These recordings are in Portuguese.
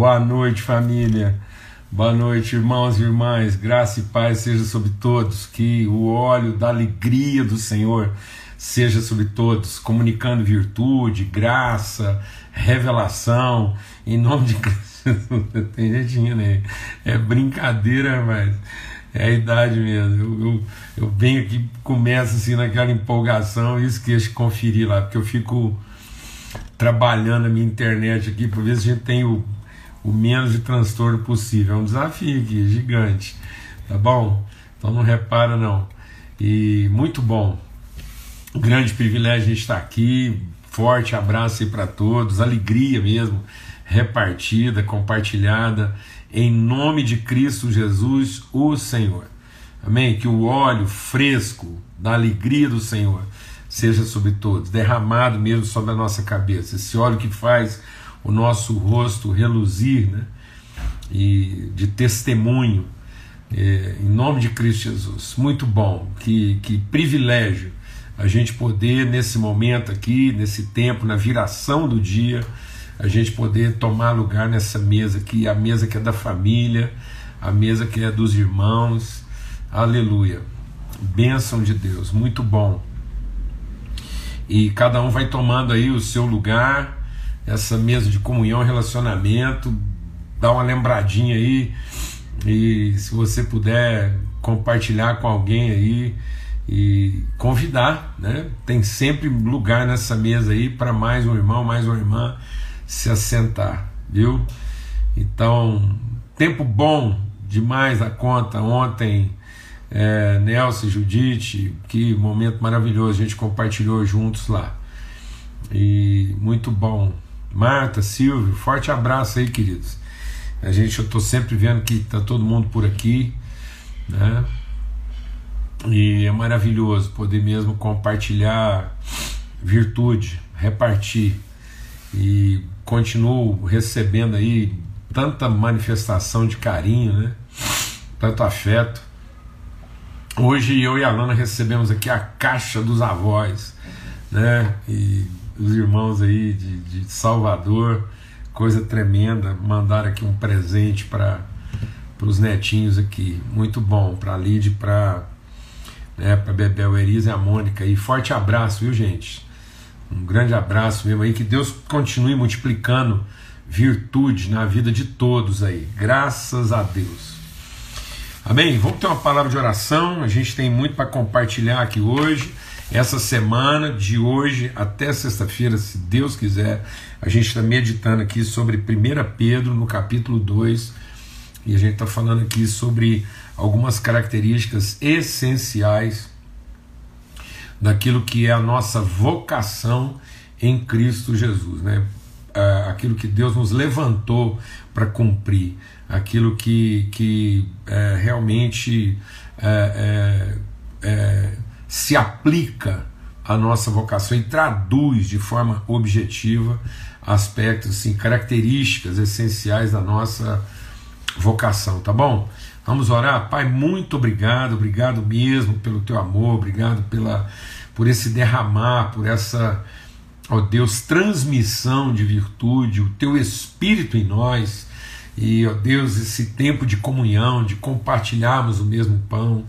Boa noite, família. Boa noite, irmãos e irmãs. Graça e paz seja sobre todos. Que o óleo da alegria do Senhor seja sobre todos, comunicando virtude, graça, revelação, em nome de. Tem jeitinho, né? É brincadeira, mas é a idade mesmo. Eu, eu, eu venho aqui, começo assim naquela empolgação e esqueço de conferir lá, porque eu fico trabalhando a minha internet aqui para ver se a gente tem o o menos de transtorno possível. É um desafio aqui, gigante. Tá bom? Então não repara não. E muito bom. grande privilégio estar aqui. Forte abraço aí para todos. Alegria mesmo, repartida, compartilhada. Em nome de Cristo Jesus, o Senhor. Amém? Que o óleo fresco da alegria do Senhor seja sobre todos, derramado mesmo sobre a nossa cabeça. Esse óleo que faz o nosso rosto reluzir, né? E de testemunho, é, em nome de Cristo Jesus. Muito bom, que, que privilégio a gente poder, nesse momento aqui, nesse tempo, na viração do dia, a gente poder tomar lugar nessa mesa aqui, a mesa que é da família, a mesa que é dos irmãos. Aleluia. Bênção de Deus, muito bom. E cada um vai tomando aí o seu lugar essa mesa de comunhão, relacionamento, dá uma lembradinha aí e se você puder compartilhar com alguém aí e convidar, né? Tem sempre lugar nessa mesa aí para mais um irmão, mais uma irmã se assentar, viu? Então, tempo bom demais a conta ontem. É, Nelson e Judite, que momento maravilhoso, a gente compartilhou juntos lá. E muito bom Marta, Silvio, forte abraço aí, queridos. A gente, eu estou sempre vendo que está todo mundo por aqui, né? E é maravilhoso poder mesmo compartilhar virtude, repartir. E continuo recebendo aí tanta manifestação de carinho, né? Tanto afeto. Hoje eu e a Lana recebemos aqui a caixa dos avós, né? E os irmãos aí de, de Salvador, coisa tremenda, mandaram aqui um presente para os netinhos aqui, muito bom, para a Lid, para né, para Bebel Eris e a Mônica, e forte abraço, viu gente? Um grande abraço mesmo aí, que Deus continue multiplicando virtude na vida de todos aí, graças a Deus. Amém? Vamos ter uma palavra de oração, a gente tem muito para compartilhar aqui hoje. Essa semana, de hoje até sexta-feira, se Deus quiser, a gente está meditando aqui sobre 1 Pedro, no capítulo 2, e a gente está falando aqui sobre algumas características essenciais daquilo que é a nossa vocação em Cristo Jesus, né? É, aquilo que Deus nos levantou para cumprir, aquilo que, que é, realmente é, é se aplica à nossa vocação e traduz de forma objetiva aspectos, assim, características essenciais da nossa vocação, tá bom? Vamos orar, Pai, muito obrigado, obrigado mesmo pelo teu amor, obrigado pela por esse derramar, por essa, ó Deus, transmissão de virtude, o teu espírito em nós. E, ó Deus, esse tempo de comunhão, de compartilharmos o mesmo pão,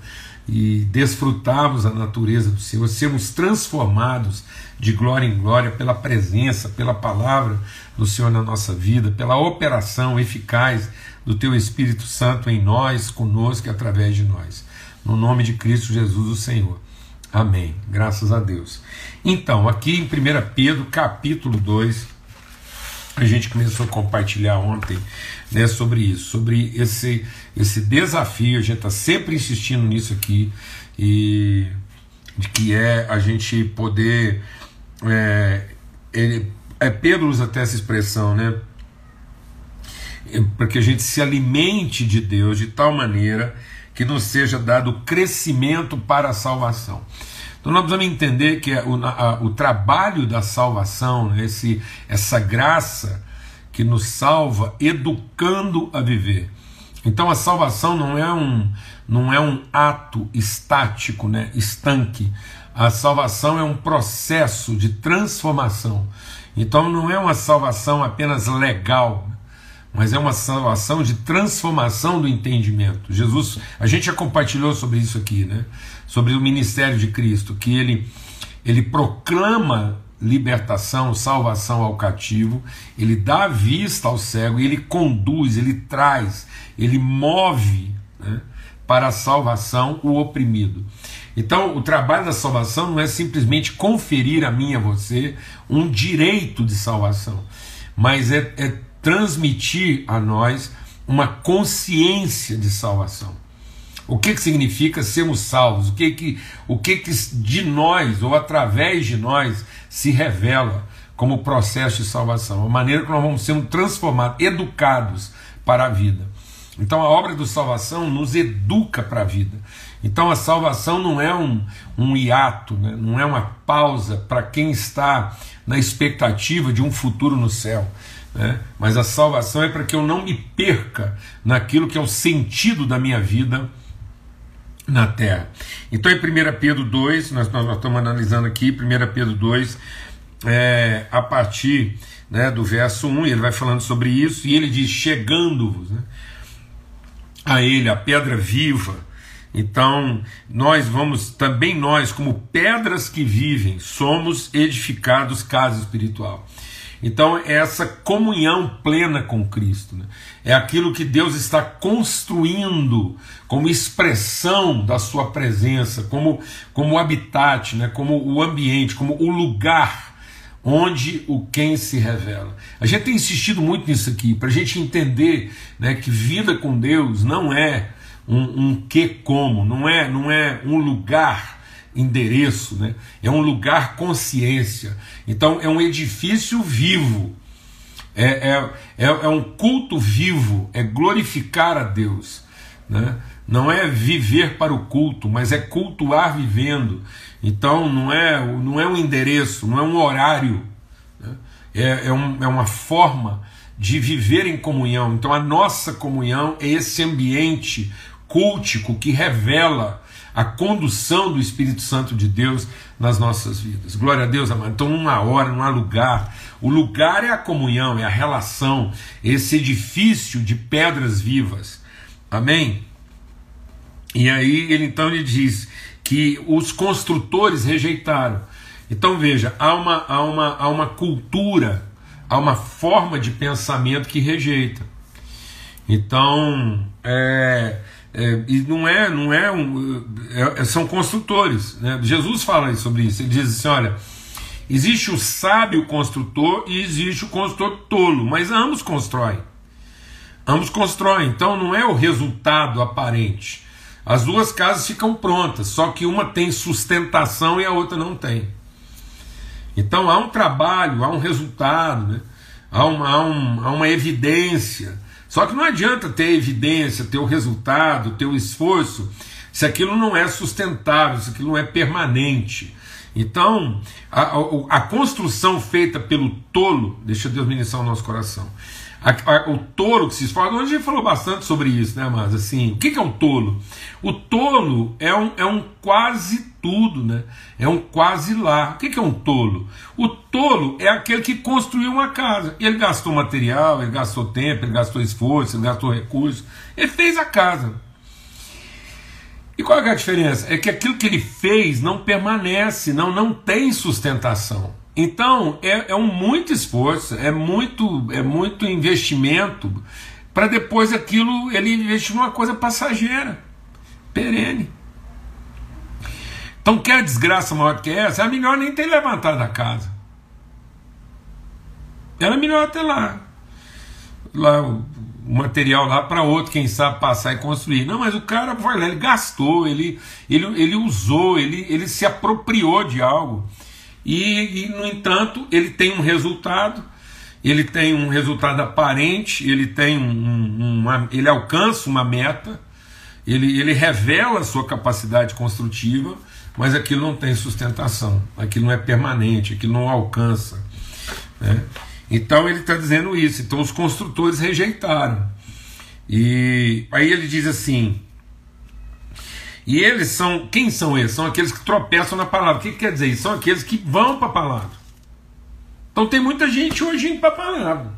e desfrutarmos a natureza do Senhor, sermos transformados de glória em glória pela presença, pela palavra do Senhor na nossa vida, pela operação eficaz do Teu Espírito Santo em nós, conosco e através de nós. No nome de Cristo Jesus, o Senhor. Amém. Graças a Deus. Então, aqui em 1 Pedro, capítulo 2, a gente começou a compartilhar ontem né, sobre isso, sobre esse, esse desafio, a gente está sempre insistindo nisso aqui, e de que é a gente poder. É, ele, é Pedro usa até essa expressão, né? É, para que a gente se alimente de Deus de tal maneira que nos seja dado crescimento para a salvação. Então nós precisamos entender que o, a, o trabalho da salvação, né, esse, essa graça que nos salva, educando a viver. Então a salvação não é um, não é um ato estático, né, estanque. A salvação é um processo de transformação. Então não é uma salvação apenas legal, mas é uma salvação de transformação do entendimento. Jesus, a gente já compartilhou sobre isso aqui, né? Sobre o ministério de Cristo, que ele ele proclama libertação, salvação ao cativo, ele dá vista ao cego ele conduz, ele traz, ele move né, para a salvação o oprimido. Então, o trabalho da salvação não é simplesmente conferir a mim e a você um direito de salvação, mas é, é transmitir a nós uma consciência de salvação. O que, que significa sermos salvos? O que, que, o que, que de nós ou através de nós se revela como processo de salvação? A maneira que nós vamos sendo transformados, educados para a vida. Então a obra do salvação nos educa para a vida. Então a salvação não é um, um hiato, né? não é uma pausa para quem está na expectativa de um futuro no céu. Né? Mas a salvação é para que eu não me perca naquilo que é o sentido da minha vida na terra. Então, em 1 Pedro 2, nós, nós, estamos analisando aqui, 1 Pedro 2, é, a partir né, do verso 1, ele vai falando sobre isso, e ele diz: chegando-vos né, a ele, a pedra viva. Então, nós vamos, também nós, como pedras que vivem, somos edificados casa espiritual. Então, é essa comunhão plena com Cristo né? é aquilo que Deus está construindo como expressão da Sua presença, como, como habitat, né? como o ambiente, como o lugar onde o quem se revela. A gente tem insistido muito nisso aqui, para a gente entender né, que vida com Deus não é um, um que como, não é, não é um lugar endereço, né? é um lugar consciência. Então é um edifício vivo, é, é, é, é um culto vivo, é glorificar a Deus. Né? Não é viver para o culto, mas é cultuar vivendo. Então não é, não é um endereço, não é um horário, né? é, é, um, é uma forma de viver em comunhão. Então a nossa comunhão é esse ambiente cultico que revela a condução do Espírito Santo de Deus nas nossas vidas. Glória a Deus, amado. Então, numa hora, num lugar. O lugar é a comunhão, é a relação, esse edifício de pedras vivas. Amém? E aí ele então lhe diz que os construtores rejeitaram. Então veja, há uma, há uma, há uma cultura, há uma forma de pensamento que rejeita. Então, é, é, e não é, não é, um, é, é são construtores. Né? Jesus fala sobre isso. Ele diz assim: olha, existe o sábio construtor e existe o construtor tolo, mas ambos constroem. Ambos constroem. Então não é o resultado aparente. As duas casas ficam prontas, só que uma tem sustentação e a outra não tem. Então há um trabalho, há um resultado, né? há, uma, há, um, há uma evidência só que não adianta ter evidência, ter o resultado, ter o esforço, se aquilo não é sustentável, se aquilo não é permanente. Então, a, a, a construção feita pelo tolo, deixa Deus ministrar o nosso coração. A, o tolo que se esforça, a gente falou bastante sobre isso, né, mas assim, o que, que é um tolo? O tolo é um, é um quase tudo, né? É um quase lá. O que é um tolo? O tolo é aquele que construiu uma casa. Ele gastou material, ele gastou tempo, ele gastou esforço, ele gastou recursos. Ele fez a casa. E qual é a diferença? É que aquilo que ele fez não permanece, não, não tem sustentação. Então é, é um muito esforço, é muito, é muito investimento para depois aquilo ele investir numa coisa passageira, perene. Então, quer desgraça maior que essa? É melhor nem ter levantado a casa. Era melhor ter lá. Lá o, material lá para outro, quem sabe, passar e construir. Não, mas o cara foi lá, ele gastou, ele, ele, ele usou, ele, ele se apropriou de algo. E, e, no entanto, ele tem um resultado, ele tem um resultado aparente, ele tem um, uma, ele alcança uma meta, ele, ele revela a sua capacidade construtiva, mas aquilo não tem sustentação, aquilo não é permanente, aquilo não alcança. Né? Então ele está dizendo isso. Então os construtores rejeitaram. E aí ele diz assim. E eles são. Quem são eles? São aqueles que tropeçam na palavra. O que, que quer dizer isso? São aqueles que vão para a palavra. Então tem muita gente hoje indo para a palavra.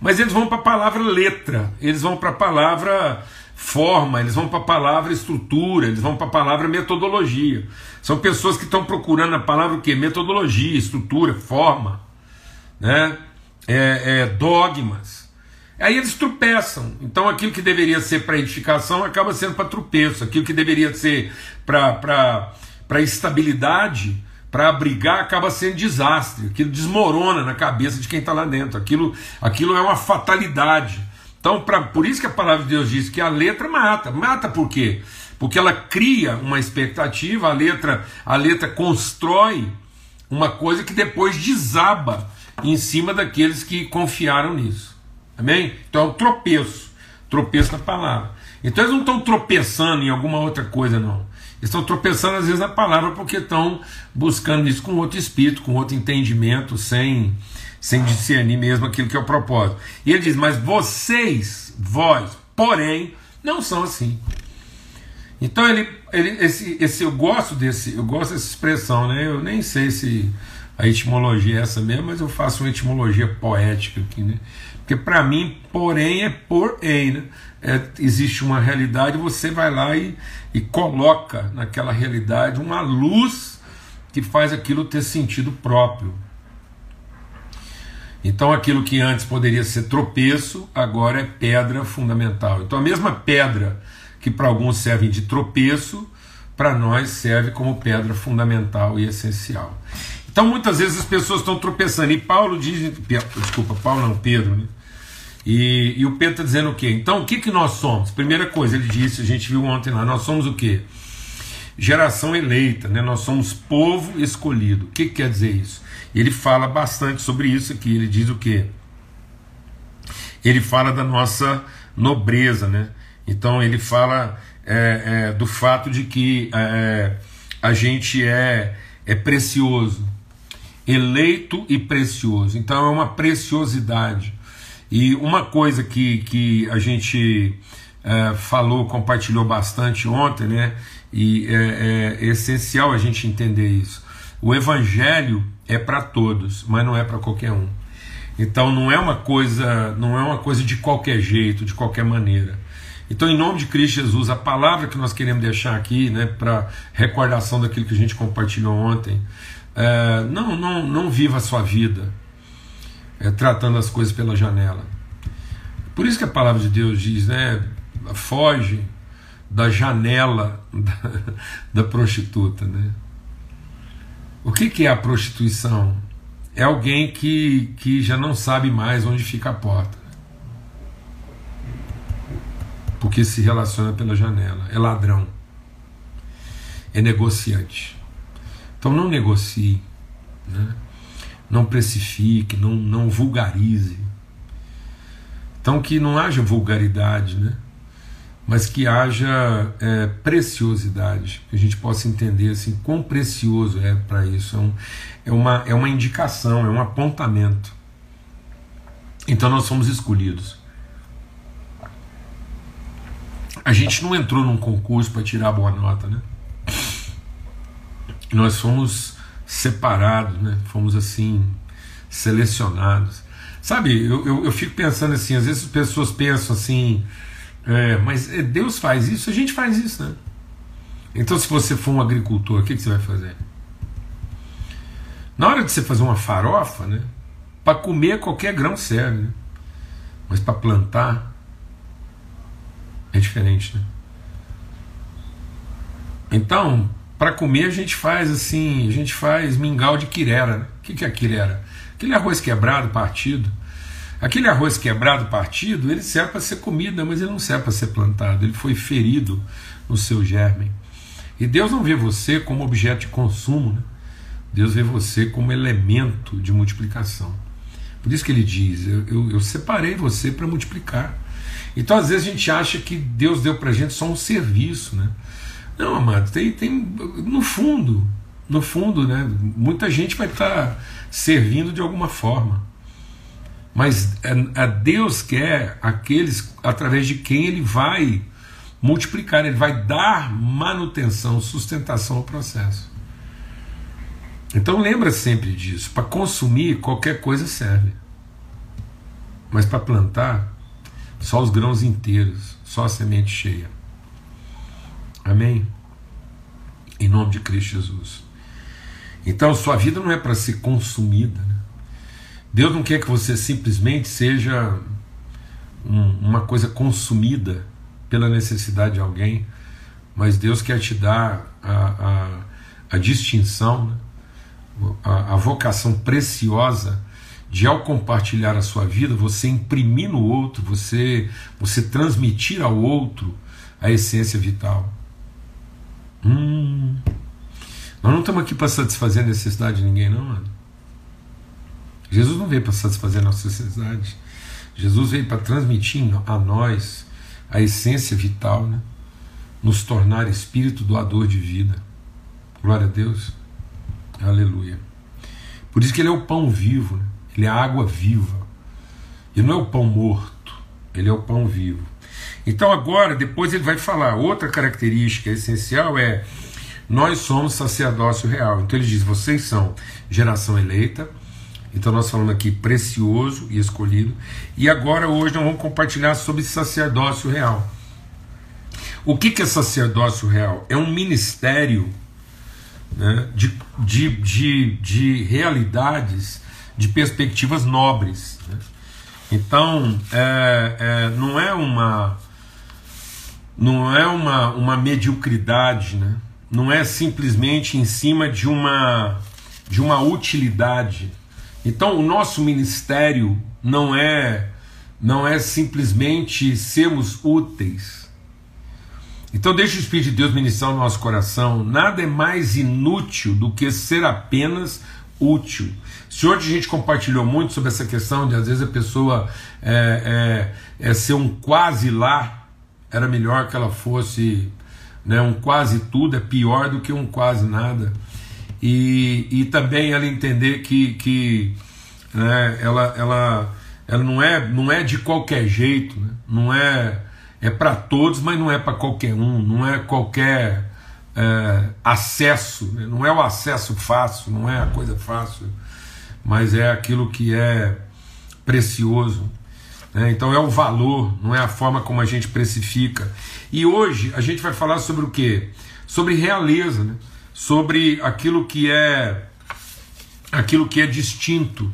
Mas eles vão para a palavra letra, eles vão para a palavra forma, eles vão para a palavra estrutura, eles vão para a palavra metodologia. São pessoas que estão procurando a palavra o quê? Metodologia, estrutura, forma, né? É, é, dogmas. Aí eles tropeçam. Então aquilo que deveria ser para edificação acaba sendo para tropeço. Aquilo que deveria ser para estabilidade, para abrigar, acaba sendo desastre. Aquilo desmorona na cabeça de quem está lá dentro. Aquilo, aquilo é uma fatalidade. Então, pra, por isso que a palavra de Deus diz que a letra mata. Mata por quê? Porque ela cria uma expectativa, a letra, a letra constrói uma coisa que depois desaba em cima daqueles que confiaram nisso. Amém? Então é um tropeço. Tropeço na palavra. Então eles não estão tropeçando em alguma outra coisa, não. Eles estão tropeçando às vezes na palavra porque estão buscando isso com outro espírito, com outro entendimento, sem sem discernir mesmo aquilo que é o propósito. E ele diz: Mas vocês, vós, porém, não são assim. Então ele, ele esse, esse eu gosto desse, eu gosto dessa expressão, né? Eu nem sei se a etimologia é essa mesmo, mas eu faço uma etimologia poética aqui, né? Porque para mim, porém é porém, né? É, existe uma realidade, você vai lá e, e coloca naquela realidade uma luz que faz aquilo ter sentido próprio. Então aquilo que antes poderia ser tropeço, agora é pedra fundamental. Então a mesma pedra que para alguns serve de tropeço, para nós serve como pedra fundamental e essencial. Então muitas vezes as pessoas estão tropeçando. E Paulo diz, desculpa, Paulo não, Pedro, né? E, e o Pedro está dizendo o quê? Então o que, que nós somos? Primeira coisa, ele disse, a gente viu ontem lá, nós somos o quê? Geração eleita, né? nós somos povo escolhido. O que, que quer dizer isso? Ele fala bastante sobre isso aqui. Ele diz o que? Ele fala da nossa nobreza, né? Então ele fala é, é, do fato de que é, a gente é, é precioso, eleito e precioso. Então é uma preciosidade. E uma coisa que, que a gente é, falou, compartilhou bastante ontem, né? E é, é essencial a gente entender isso. O evangelho é para todos, mas não é para qualquer um. Então não é uma coisa, não é uma coisa de qualquer jeito, de qualquer maneira. Então, em nome de Cristo Jesus, a palavra que nós queremos deixar aqui, né, para recordação daquilo que a gente compartilhou ontem, é, não, não, não viva a sua vida é, tratando as coisas pela janela. Por isso que a palavra de Deus diz, né, foge da janela da, da prostituta, né? O que, que é a prostituição? É alguém que, que já não sabe mais onde fica a porta. Porque se relaciona pela janela. É ladrão. É negociante. Então não negocie. Né? Não precifique, não, não vulgarize. Então que não haja vulgaridade, né? Mas que haja é, preciosidade, que a gente possa entender assim quão precioso é para isso. É, um, é, uma, é uma indicação, é um apontamento. Então nós somos escolhidos. A gente não entrou num concurso para tirar boa nota, né? Nós fomos separados, né? Fomos assim selecionados. Sabe, eu, eu, eu fico pensando assim, às vezes as pessoas pensam assim, é, mas é, Deus faz isso, a gente faz isso, né? Então, se você for um agricultor, o que, que você vai fazer? Na hora de você fazer uma farofa, né? Para comer qualquer grão serve, né? Mas para plantar é diferente, né? Então, para comer a gente faz assim, a gente faz mingau de quirera. Né? O que, que é quirera? Aquele arroz quebrado, partido. Aquele arroz quebrado, partido, ele serve para ser comida, mas ele não serve para ser plantado. Ele foi ferido no seu germe. E Deus não vê você como objeto de consumo, né? Deus vê você como elemento de multiplicação. Por isso que ele diz: Eu, eu, eu separei você para multiplicar. Então, às vezes, a gente acha que Deus deu para a gente só um serviço, né? Não, amado, tem, tem no fundo, no fundo, né? Muita gente vai estar tá servindo de alguma forma. Mas a Deus quer aqueles através de quem ele vai multiplicar, ele vai dar manutenção, sustentação ao processo. Então lembra sempre disso. Para consumir, qualquer coisa serve. Mas para plantar, só os grãos inteiros, só a semente cheia. Amém? Em nome de Cristo Jesus. Então, sua vida não é para ser consumida. Né? Deus não quer que você simplesmente seja um, uma coisa consumida pela necessidade de alguém, mas Deus quer te dar a, a, a distinção, né? a, a vocação preciosa de ao compartilhar a sua vida, você imprimir no outro, você, você transmitir ao outro a essência vital. Hum, nós não estamos aqui para satisfazer a necessidade de ninguém, não, mano. Jesus não veio para satisfazer a nossa necessidade. Jesus veio para transmitir a nós a essência vital, né? nos tornar espírito doador de vida. Glória a Deus. Aleluia. Por isso que ele é o pão vivo. Né? ele é a água viva. E não é o pão morto, ele é o pão vivo. Então agora, depois ele vai falar, outra característica essencial é nós somos sacerdócio real. Então ele diz, vocês são geração eleita, então nós falamos aqui precioso e escolhido. E agora hoje nós vamos compartilhar sobre sacerdócio real. O que, que é sacerdócio real? É um ministério né, de, de, de, de realidades de perspectivas nobres. Né? Então, é, é, não é uma não é uma, uma mediocridade, né? não é simplesmente em cima de uma de uma utilidade. Então, o nosso ministério não é não é simplesmente sermos úteis. Então, deixa o Espírito de Deus ministrar o nosso coração. Nada é mais inútil do que ser apenas útil. Se hoje a gente compartilhou muito sobre essa questão de às vezes a pessoa é, é, é ser um quase lá, era melhor que ela fosse né, um quase tudo, é pior do que um quase nada. E, e também ela entender que, que né, ela, ela, ela não, é, não é de qualquer jeito, né? não é, é para todos, mas não é para qualquer um, não é qualquer é, acesso, né? não é o acesso fácil, não é a coisa fácil, mas é aquilo que é precioso. Né? Então é o valor, não é a forma como a gente precifica. E hoje a gente vai falar sobre o que? Sobre realeza, né? Sobre aquilo que é aquilo que é distinto.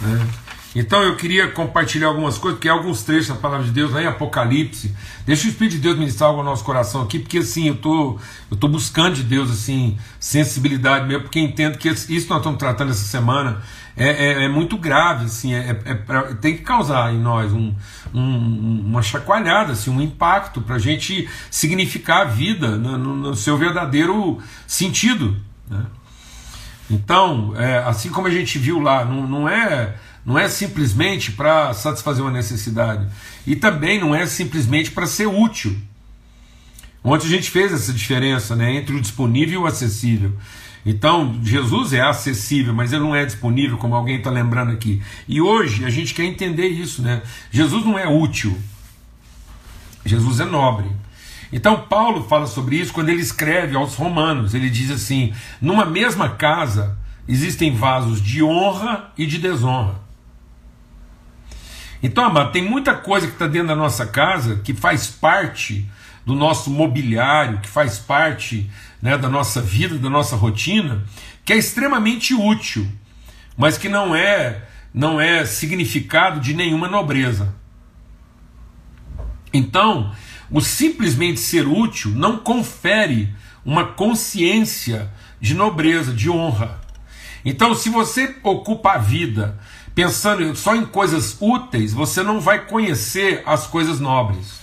Né? Então eu queria compartilhar algumas coisas, porque alguns trechos da palavra de Deus lá em Apocalipse. Deixa o Espírito de Deus ministrar algo no nosso coração aqui, porque assim, eu tô, eu tô buscando de Deus assim, sensibilidade mesmo, porque entendo que isso que nós estamos tratando essa semana é, é, é muito grave, assim, é, é, tem que causar em nós um, um, uma chacoalhada, assim, um impacto para a gente significar a vida no, no, no seu verdadeiro sentido. Né? Então, é, assim como a gente viu lá, não, não é não é simplesmente para satisfazer uma necessidade. E também não é simplesmente para ser útil. Ontem a gente fez essa diferença né, entre o disponível e o acessível. Então, Jesus é acessível, mas ele não é disponível, como alguém está lembrando aqui. E hoje a gente quer entender isso, né? Jesus não é útil, Jesus é nobre. Então, Paulo fala sobre isso quando ele escreve aos Romanos. Ele diz assim: numa mesma casa existem vasos de honra e de desonra. Então, amado, tem muita coisa que está dentro da nossa casa que faz parte do nosso mobiliário, que faz parte né, da nossa vida, da nossa rotina, que é extremamente útil, mas que não é não é significado de nenhuma nobreza. Então, o simplesmente ser útil não confere uma consciência de nobreza, de honra. Então, se você ocupa a vida pensando só em coisas úteis, você não vai conhecer as coisas nobres.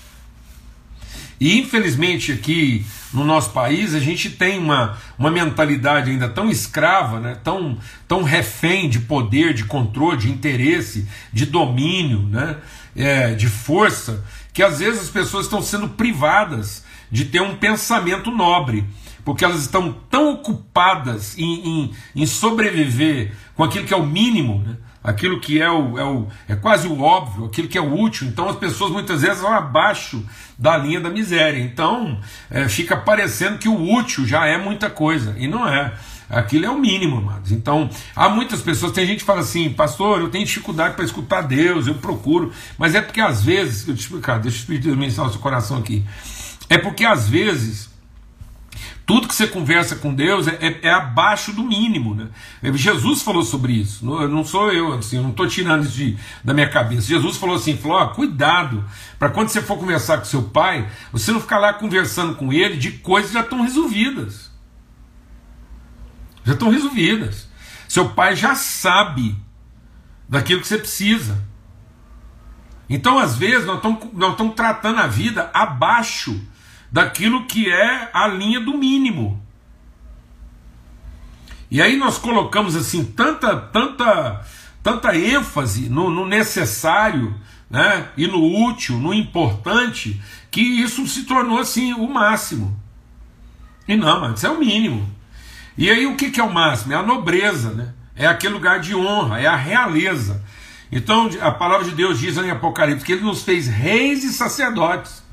E infelizmente aqui no nosso país a gente tem uma, uma mentalidade ainda tão escrava, né, tão, tão refém de poder, de controle, de interesse, de domínio, né, é, de força, que às vezes as pessoas estão sendo privadas de ter um pensamento nobre, porque elas estão tão ocupadas em, em, em sobreviver com aquilo que é o mínimo, né, aquilo que é, o, é, o, é quase o óbvio, aquilo que é o útil. Então as pessoas muitas vezes vão abaixo da linha da miséria. Então é, fica parecendo que o útil já é muita coisa, e não é. Aquilo é o mínimo, amados. Então, há muitas pessoas, tem gente que fala assim, pastor, eu tenho dificuldade para escutar Deus, eu procuro, mas é porque às vezes, eu te explicar, deixa o Espírito de o seu coração aqui. É porque às vezes tudo que você conversa com Deus é, é, é, abaixo do mínimo. Né? Jesus falou sobre isso. Não, não sou eu, assim, eu não estou tirando isso de, da minha cabeça. Jesus falou assim: falou, ó, cuidado, para quando você for conversar com seu pai, você não ficar lá conversando com ele de coisas que já estão resolvidas. Já estão resolvidas. Seu pai já sabe daquilo que você precisa. Então, às vezes, nós estamos, nós estamos tratando a vida abaixo daquilo que é a linha do mínimo. E aí nós colocamos assim tanta, tanta, tanta ênfase no, no necessário, né, e no útil, no importante, que isso se tornou assim o máximo. E não, mas isso é o mínimo. E aí o que, que é o máximo? É a nobreza, né? É aquele lugar de honra, é a realeza. Então a palavra de Deus diz em Apocalipse que ele nos fez reis e sacerdotes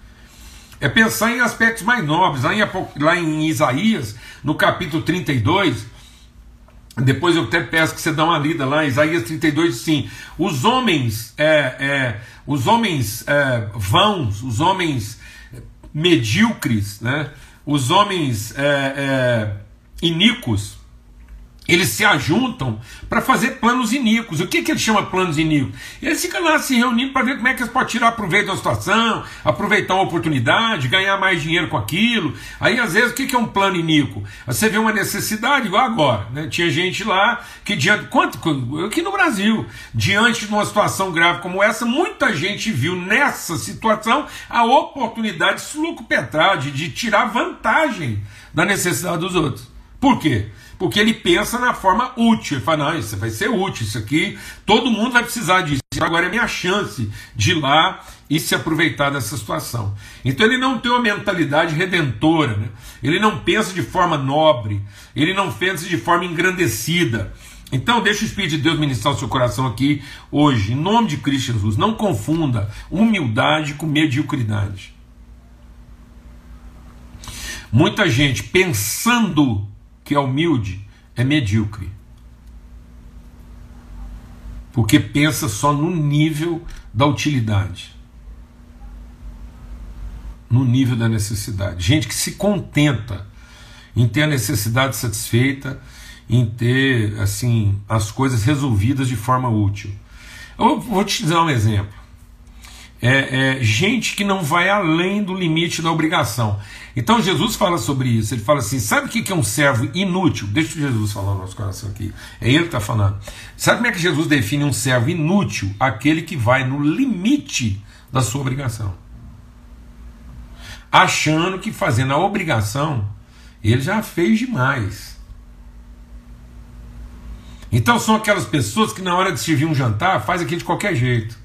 é pensar em aspectos mais nobres. Lá em, lá em Isaías, no capítulo 32, depois eu até peço que você dê uma lida lá, Isaías 32, sim. Os homens, é, é, os homens é, vãos, os homens medíocres, né? os homens é, é, iníquos, eles se ajuntam para fazer planos iníquos. O que, que ele chama planos iníquos? Eles ficam lá se reunindo para ver como é que eles podem tirar proveito da situação, aproveitar uma oportunidade, ganhar mais dinheiro com aquilo. Aí, às vezes, o que, que é um plano iníquo? Você vê uma necessidade, igual agora. Né? Tinha gente lá que, diante. Quanto, aqui no Brasil, diante de uma situação grave como essa, muita gente viu nessa situação a oportunidade de se petrar, de, de tirar vantagem da necessidade dos outros. Por quê? Porque ele pensa na forma útil. Ele fala: não, isso vai ser útil, isso aqui, todo mundo vai precisar disso. Agora é minha chance de ir lá e se aproveitar dessa situação. Então ele não tem uma mentalidade redentora, né? ele não pensa de forma nobre, ele não pensa de forma engrandecida. Então, deixa o Espírito de Deus ministrar o seu coração aqui hoje, em nome de Cristo Jesus. Não confunda humildade com mediocridade. Muita gente pensando que é humilde é medíocre. Porque pensa só no nível da utilidade. No nível da necessidade. Gente que se contenta em ter a necessidade satisfeita, em ter assim as coisas resolvidas de forma útil. Eu vou te dar um exemplo. É, é, gente que não vai além do limite da obrigação. Então Jesus fala sobre isso. Ele fala assim: sabe o que é um servo inútil? Deixa Jesus falar no nosso coração aqui. É ele que está falando. Sabe como é que Jesus define um servo inútil? Aquele que vai no limite da sua obrigação. Achando que fazendo a obrigação, ele já fez demais. Então são aquelas pessoas que na hora de servir um jantar faz aquilo de qualquer jeito.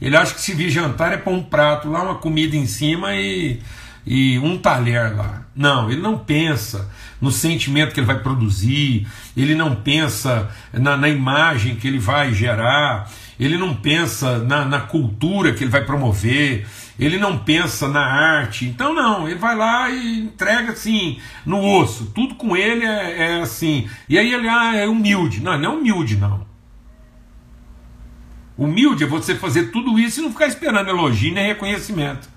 Ele acha que servir jantar é pôr um prato lá, uma comida em cima e e um talher lá. Não, ele não pensa no sentimento que ele vai produzir, ele não pensa na, na imagem que ele vai gerar, ele não pensa na, na, cultura que ele vai promover, ele não pensa na arte. Então, não, ele vai lá e entrega assim, no osso. Tudo com ele é, é assim. E aí ele ah, é humilde. Não, não é humilde, não. Humilde é você fazer tudo isso e não ficar esperando elogio nem reconhecimento.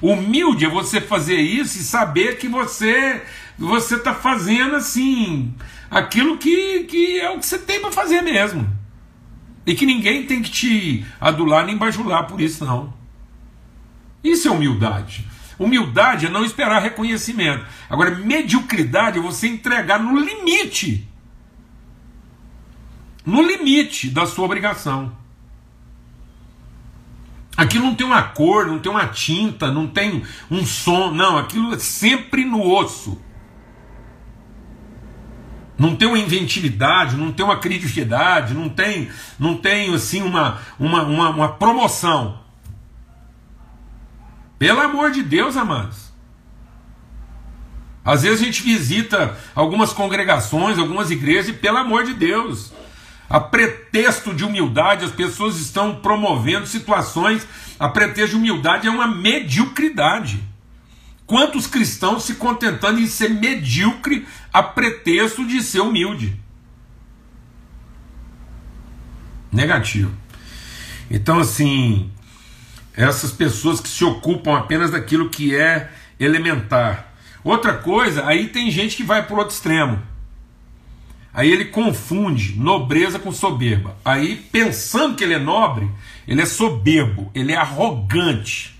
Humilde é você fazer isso e saber que você você está fazendo assim aquilo que, que é o que você tem para fazer mesmo. E que ninguém tem que te adular nem bajular por isso, não. Isso é humildade. Humildade é não esperar reconhecimento. Agora, mediocridade é você entregar no limite. No limite da sua obrigação. Aquilo não tem uma cor, não tem uma tinta, não tem um som, não, aquilo é sempre no osso. Não tem uma inventividade, não tem uma criatividade, não tem, não tem assim uma, uma, uma, uma promoção. Pelo amor de Deus, amados. Às vezes a gente visita algumas congregações, algumas igrejas, e pelo amor de Deus, a pretexto de humildade, as pessoas estão promovendo situações, a pretexto de humildade é uma mediocridade. Quantos cristãos se contentando em ser medíocre a pretexto de ser humilde? Negativo. Então, assim, essas pessoas que se ocupam apenas daquilo que é elementar. Outra coisa, aí tem gente que vai para o outro extremo. Aí ele confunde nobreza com soberba. Aí, pensando que ele é nobre, ele é soberbo, ele é arrogante.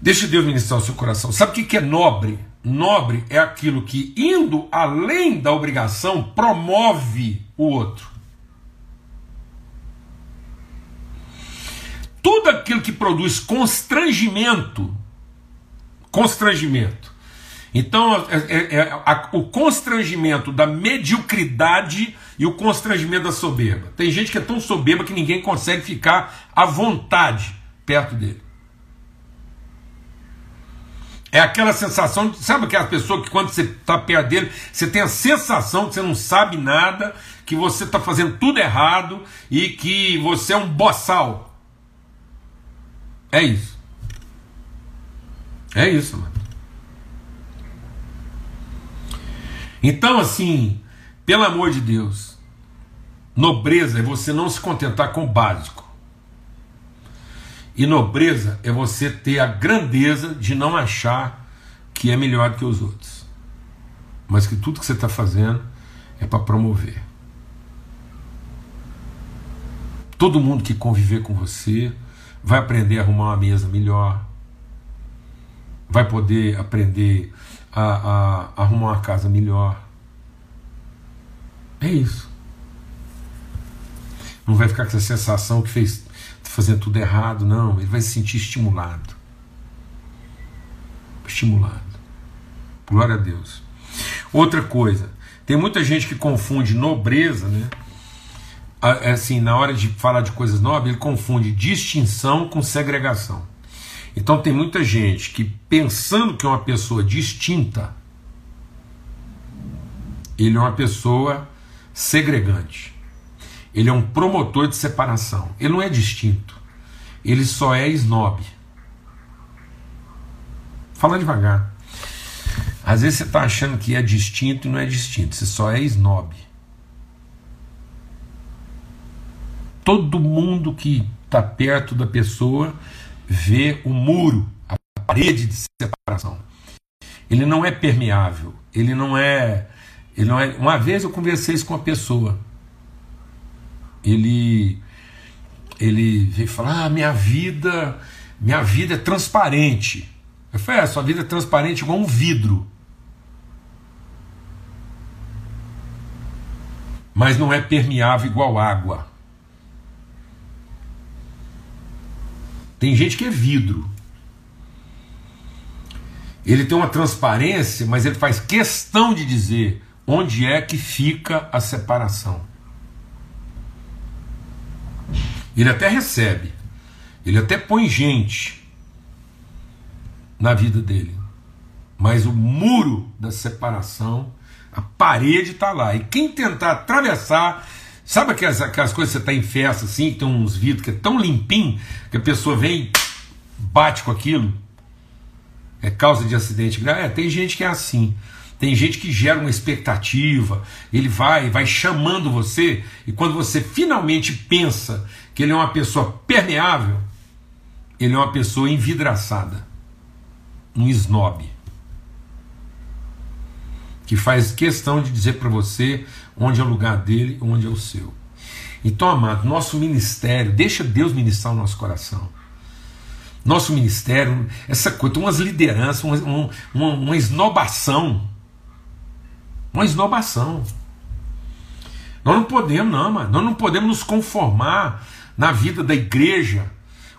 Deixe Deus ministrar o seu coração. Sabe o que é nobre? Nobre é aquilo que, indo além da obrigação, promove o outro. Tudo aquilo que produz constrangimento, constrangimento. Então, é, é, é a, o constrangimento da mediocridade e o constrangimento da soberba. Tem gente que é tão soberba que ninguém consegue ficar à vontade perto dele. É aquela sensação, sabe aquela pessoa que quando você está perto dele, você tem a sensação que você não sabe nada, que você está fazendo tudo errado e que você é um boçal. É isso. É isso, mano. Então, assim, pelo amor de Deus, nobreza é você não se contentar com o básico. E nobreza é você ter a grandeza de não achar que é melhor do que os outros, mas que tudo que você está fazendo é para promover. Todo mundo que conviver com você vai aprender a arrumar uma mesa melhor, vai poder aprender a, a, arrumar uma casa melhor. É isso. Não vai ficar com essa sensação que fez fazendo tudo errado, não. Ele vai se sentir estimulado. Estimulado. Glória a Deus. Outra coisa, tem muita gente que confunde nobreza, né? É assim, na hora de falar de coisas nobres, ele confunde distinção com segregação. Então tem muita gente que pensando que é uma pessoa distinta, ele é uma pessoa segregante. Ele é um promotor de separação. Ele não é distinto. Ele só é snob. Fala devagar. Às vezes você está achando que é distinto e não é distinto. Você só é snob. Todo mundo que está perto da pessoa vê o muro, a parede de separação. Ele não é permeável. Ele não é. Ele não é. Uma vez eu conversei isso com uma pessoa ele ele veio falar: ah, minha vida, minha vida é transparente. Eu falei: é, sua vida é transparente igual um vidro. Mas não é permeável igual água. Tem gente que é vidro. Ele tem uma transparência, mas ele faz questão de dizer onde é que fica a separação. Ele até recebe, ele até põe gente na vida dele, mas o muro da separação, a parede está lá. E quem tentar atravessar, sabe aquelas, aquelas coisas que você está em festa assim, que tem uns vidros que é tão limpinho que a pessoa vem bate com aquilo? É causa de acidente. É, tem gente que é assim. Tem gente que gera uma expectativa, ele vai, vai chamando você, e quando você finalmente pensa que ele é uma pessoa permeável, ele é uma pessoa envidraçada, um snob, que faz questão de dizer para você onde é o lugar dele, onde é o seu. Então, amado, nosso ministério, deixa Deus ministrar o nosso coração. Nosso ministério, essa coisa, umas lideranças, uma, uma, uma esnobação uma esnobação. Nós não podemos, não, mano. Nós não podemos nos conformar na vida da igreja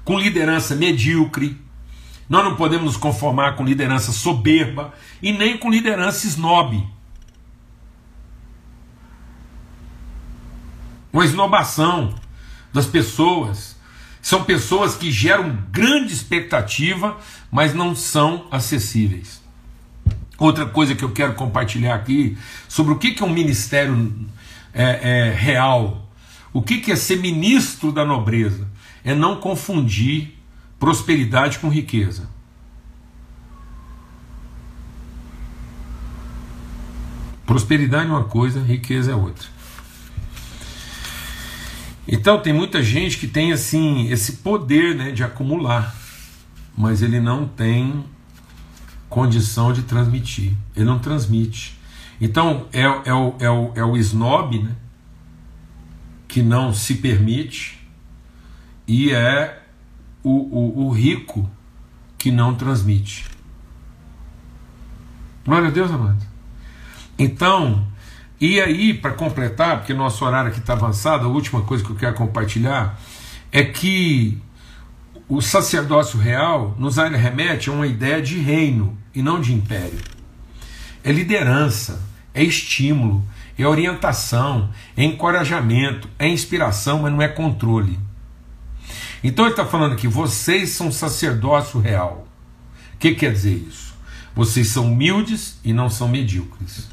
com liderança medíocre. Nós não podemos nos conformar com liderança soberba e nem com liderança snob. uma esnobação das pessoas. São pessoas que geram grande expectativa, mas não são acessíveis. Outra coisa que eu quero compartilhar aqui sobre o que é um ministério é, é, real, o que é ser ministro da nobreza, é não confundir prosperidade com riqueza. Prosperidade é uma coisa, riqueza é outra. Então tem muita gente que tem assim esse poder né, de acumular, mas ele não tem condição de transmitir. Ele não transmite. Então é, é, o, é, o, é o snob né, que não se permite e é o, o, o rico que não transmite. Glória a Deus, amado. Então, e aí, para completar, porque nosso horário aqui está avançado, a última coisa que eu quero compartilhar é que o sacerdócio real nos remete a uma ideia de reino e não de império. É liderança, é estímulo, é orientação, é encorajamento, é inspiração, mas não é controle. Então ele está falando que vocês são sacerdócio real. O que quer dizer isso? Vocês são humildes e não são medíocres.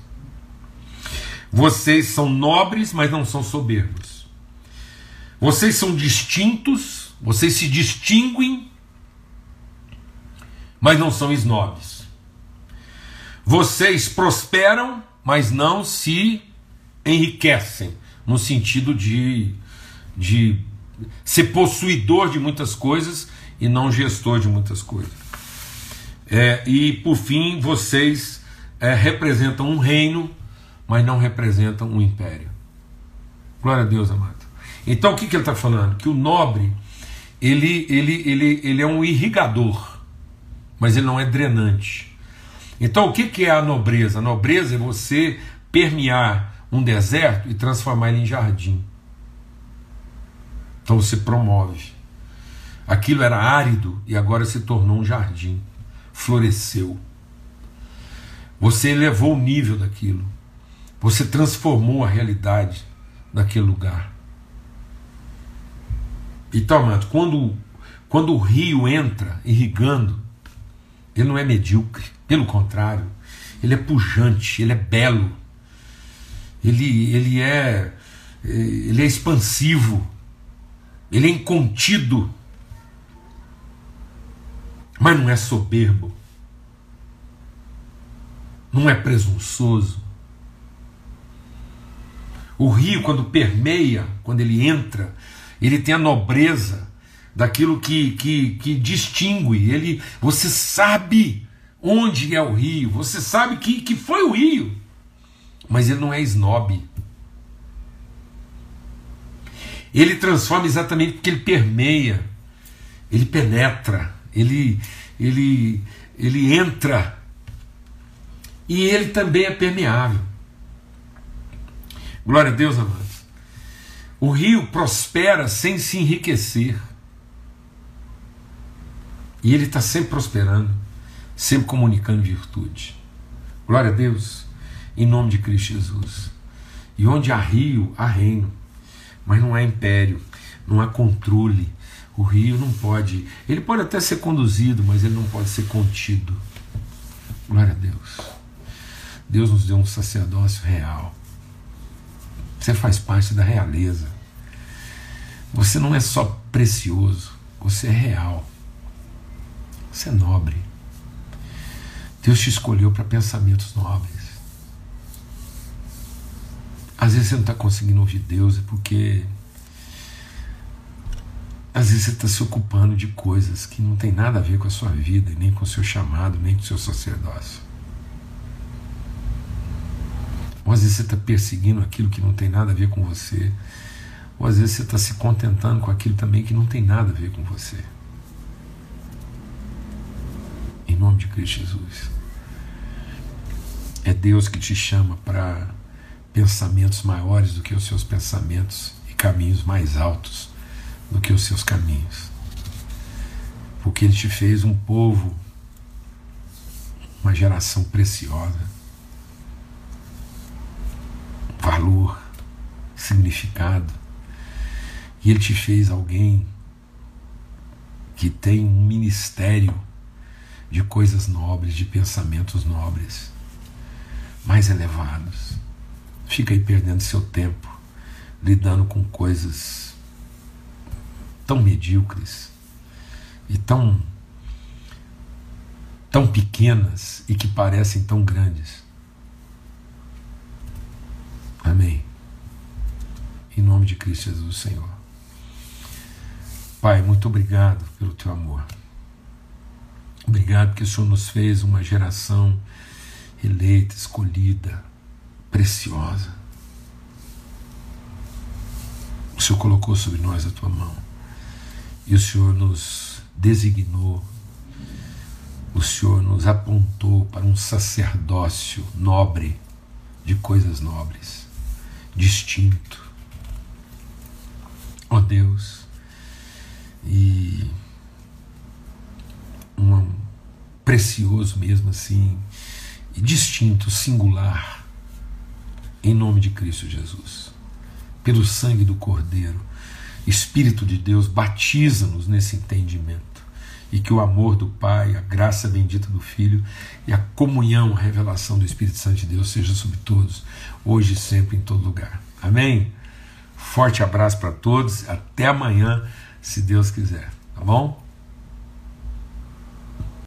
Vocês são nobres, mas não são soberbos. Vocês são distintos, vocês se distinguem, mas não são snobs. Vocês prosperam, mas não se enriquecem, no sentido de, de ser possuidor de muitas coisas e não gestor de muitas coisas. É, e por fim, vocês é, representam um reino, mas não representam um império. Glória a Deus, amado. Então o que, que ele está falando? Que o nobre ele, ele, ele, ele é um irrigador, mas ele não é drenante. Então o que, que é a nobreza? A nobreza é você permear um deserto e transformar ele em jardim. Então você promove. Aquilo era árido e agora se tornou um jardim. Floresceu. Você elevou o nível daquilo. Você transformou a realidade daquele lugar. Então, amado, quando, quando o rio entra irrigando, ele não é medíocre. Pelo contrário, ele é pujante, ele é belo. Ele, ele, é, ele é expansivo ele é incontido, mas não é soberbo, não é presunçoso. O rio, quando permeia, quando ele entra, ele tem a nobreza daquilo que, que, que distingue. Ele, você sabe onde é o rio, você sabe que, que foi o rio, mas ele não é snob. Ele transforma exatamente porque ele permeia, ele penetra, ele, ele, ele entra. E ele também é permeável. Glória a Deus, amados. O rio prospera sem se enriquecer. E ele está sempre prosperando, sempre comunicando virtude. Glória a Deus, em nome de Cristo Jesus. E onde há rio, há reino mas não há império, não há controle. O rio não pode. Ele pode até ser conduzido, mas ele não pode ser contido. Glória a Deus. Deus nos deu um sacerdócio real. Você faz parte da realeza. Você não é só precioso, você é real. Você é nobre. Deus te escolheu para pensamentos nobres. Às vezes você não está conseguindo ouvir Deus, é porque às vezes você está se ocupando de coisas que não tem nada a ver com a sua vida, nem com o seu chamado, nem com o seu sacerdócio. Ou às vezes você está perseguindo aquilo que não tem nada a ver com você. Ou às vezes você está se contentando com aquilo também que não tem nada a ver com você. Em nome de Cristo Jesus. É Deus que te chama para pensamentos maiores do que os seus pensamentos e caminhos mais altos do que os seus caminhos. Porque Ele te fez um povo, uma geração preciosa, valor, significado. E Ele te fez alguém que tem um ministério de coisas nobres, de pensamentos nobres, mais elevados fica aí perdendo seu tempo lidando com coisas tão medíocres e tão tão pequenas e que parecem tão grandes. Amém. Em nome de Cristo Jesus, Senhor. Pai, muito obrigado pelo teu amor. Obrigado que o Senhor nos fez uma geração eleita, escolhida, preciosa. O Senhor colocou sobre nós a tua mão e o Senhor nos designou, o Senhor nos apontou para um sacerdócio nobre de coisas nobres, distinto. Ó oh Deus, e um precioso mesmo assim, distinto, singular, em nome de Cristo Jesus, pelo sangue do Cordeiro. Espírito de Deus, batiza-nos nesse entendimento e que o amor do Pai, a graça bendita do Filho e a comunhão, a revelação do Espírito Santo de Deus seja sobre todos, hoje e sempre, em todo lugar. Amém? Forte abraço para todos, até amanhã, se Deus quiser, tá bom?